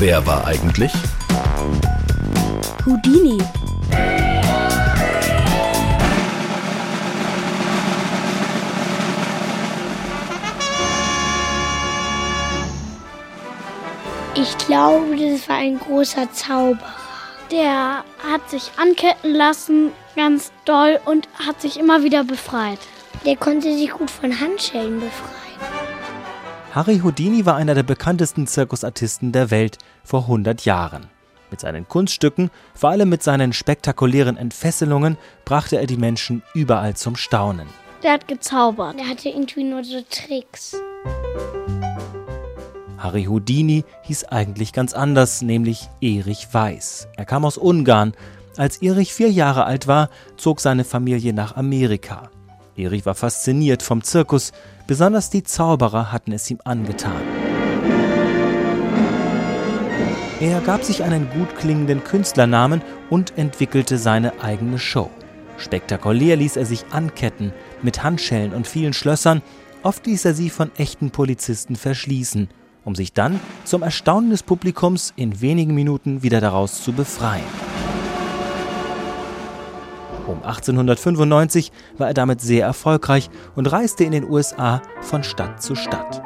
Wer war eigentlich? Houdini. Ich glaube, das war ein großer Zauberer. Der hat sich anketten lassen, ganz doll, und hat sich immer wieder befreit. Der konnte sich gut von Handschellen befreien. Harry Houdini war einer der bekanntesten Zirkusartisten der Welt vor 100 Jahren. Mit seinen Kunststücken, vor allem mit seinen spektakulären Entfesselungen, brachte er die Menschen überall zum Staunen. Der hat gezaubert. Der hatte irgendwie nur so Tricks. Harry Houdini hieß eigentlich ganz anders, nämlich Erich Weiß. Er kam aus Ungarn. Als Erich vier Jahre alt war, zog seine Familie nach Amerika. Erich war fasziniert vom Zirkus, besonders die Zauberer hatten es ihm angetan. Er gab sich einen gut klingenden Künstlernamen und entwickelte seine eigene Show. Spektakulär ließ er sich anketten, mit Handschellen und vielen Schlössern, oft ließ er sie von echten Polizisten verschließen, um sich dann zum Erstaunen des Publikums in wenigen Minuten wieder daraus zu befreien. Um 1895 war er damit sehr erfolgreich und reiste in den USA von Stadt zu Stadt.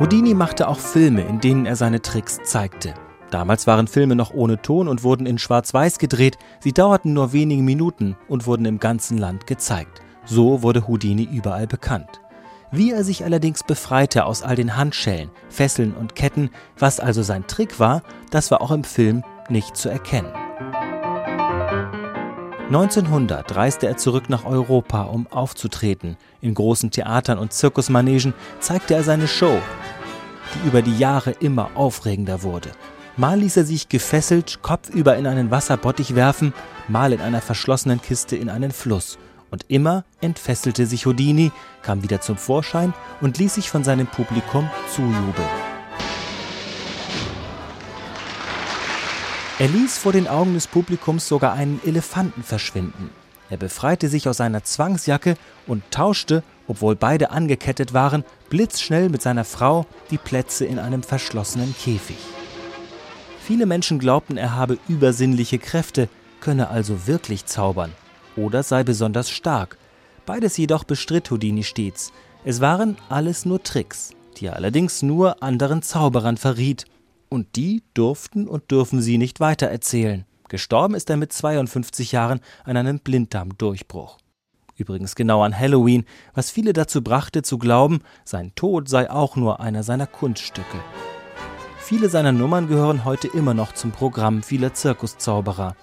Houdini machte auch Filme, in denen er seine Tricks zeigte. Damals waren Filme noch ohne Ton und wurden in Schwarz-Weiß gedreht. Sie dauerten nur wenige Minuten und wurden im ganzen Land gezeigt. So wurde Houdini überall bekannt. Wie er sich allerdings befreite aus all den Handschellen, Fesseln und Ketten, was also sein Trick war, das war auch im Film nicht zu erkennen. 1900 reiste er zurück nach Europa, um aufzutreten. In großen Theatern und Zirkusmanegen zeigte er seine Show, die über die Jahre immer aufregender wurde. Mal ließ er sich gefesselt kopfüber in einen Wasserbottich werfen, mal in einer verschlossenen Kiste in einen Fluss. Und immer entfesselte sich Houdini, kam wieder zum Vorschein und ließ sich von seinem Publikum zujubeln. Er ließ vor den Augen des Publikums sogar einen Elefanten verschwinden. Er befreite sich aus seiner Zwangsjacke und tauschte, obwohl beide angekettet waren, blitzschnell mit seiner Frau die Plätze in einem verschlossenen Käfig. Viele Menschen glaubten, er habe übersinnliche Kräfte, könne also wirklich zaubern oder sei besonders stark. Beides jedoch bestritt Houdini stets. Es waren alles nur Tricks, die er allerdings nur anderen Zauberern verriet und die durften und dürfen sie nicht weitererzählen. Gestorben ist er mit 52 Jahren an einem Blinddarmdurchbruch. Übrigens genau an Halloween, was viele dazu brachte zu glauben, sein Tod sei auch nur einer seiner Kunststücke. Viele seiner Nummern gehören heute immer noch zum Programm vieler Zirkuszauberer.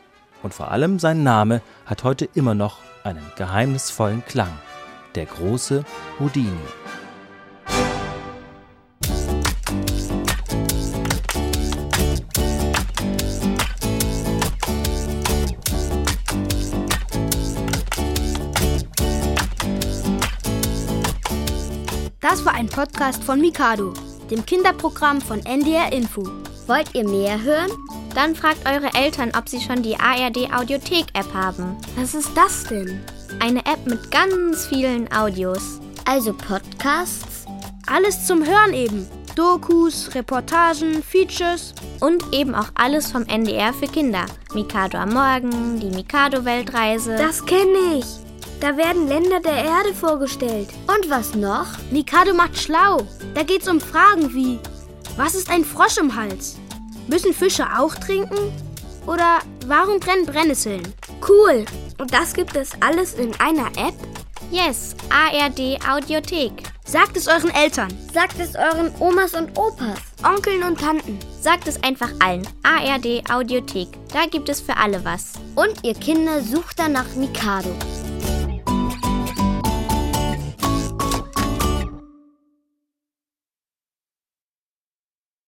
Und vor allem sein Name hat heute immer noch einen geheimnisvollen Klang. Der große Houdini. Das war ein Podcast von Mikado, dem Kinderprogramm von NDR Info. Wollt ihr mehr hören? Dann fragt eure Eltern, ob sie schon die ARD Audiothek App haben. Was ist das denn? Eine App mit ganz vielen Audios. Also Podcasts? Alles zum Hören eben. Dokus, Reportagen, Features. Und eben auch alles vom NDR für Kinder. Mikado am Morgen, die Mikado-Weltreise. Das kenne ich. Da werden Länder der Erde vorgestellt. Und was noch? Mikado macht schlau. Da geht's um Fragen wie: Was ist ein Frosch im Hals? Müssen Fische auch trinken? Oder warum brennen Brennnesseln? Cool. Und das gibt es alles in einer App? Yes, ARD Audiothek. Sagt es euren Eltern. Sagt es euren Omas und Opas. Onkeln und Tanten. Sagt es einfach allen. ARD Audiothek. Da gibt es für alle was. Und ihr Kinder sucht danach Mikado.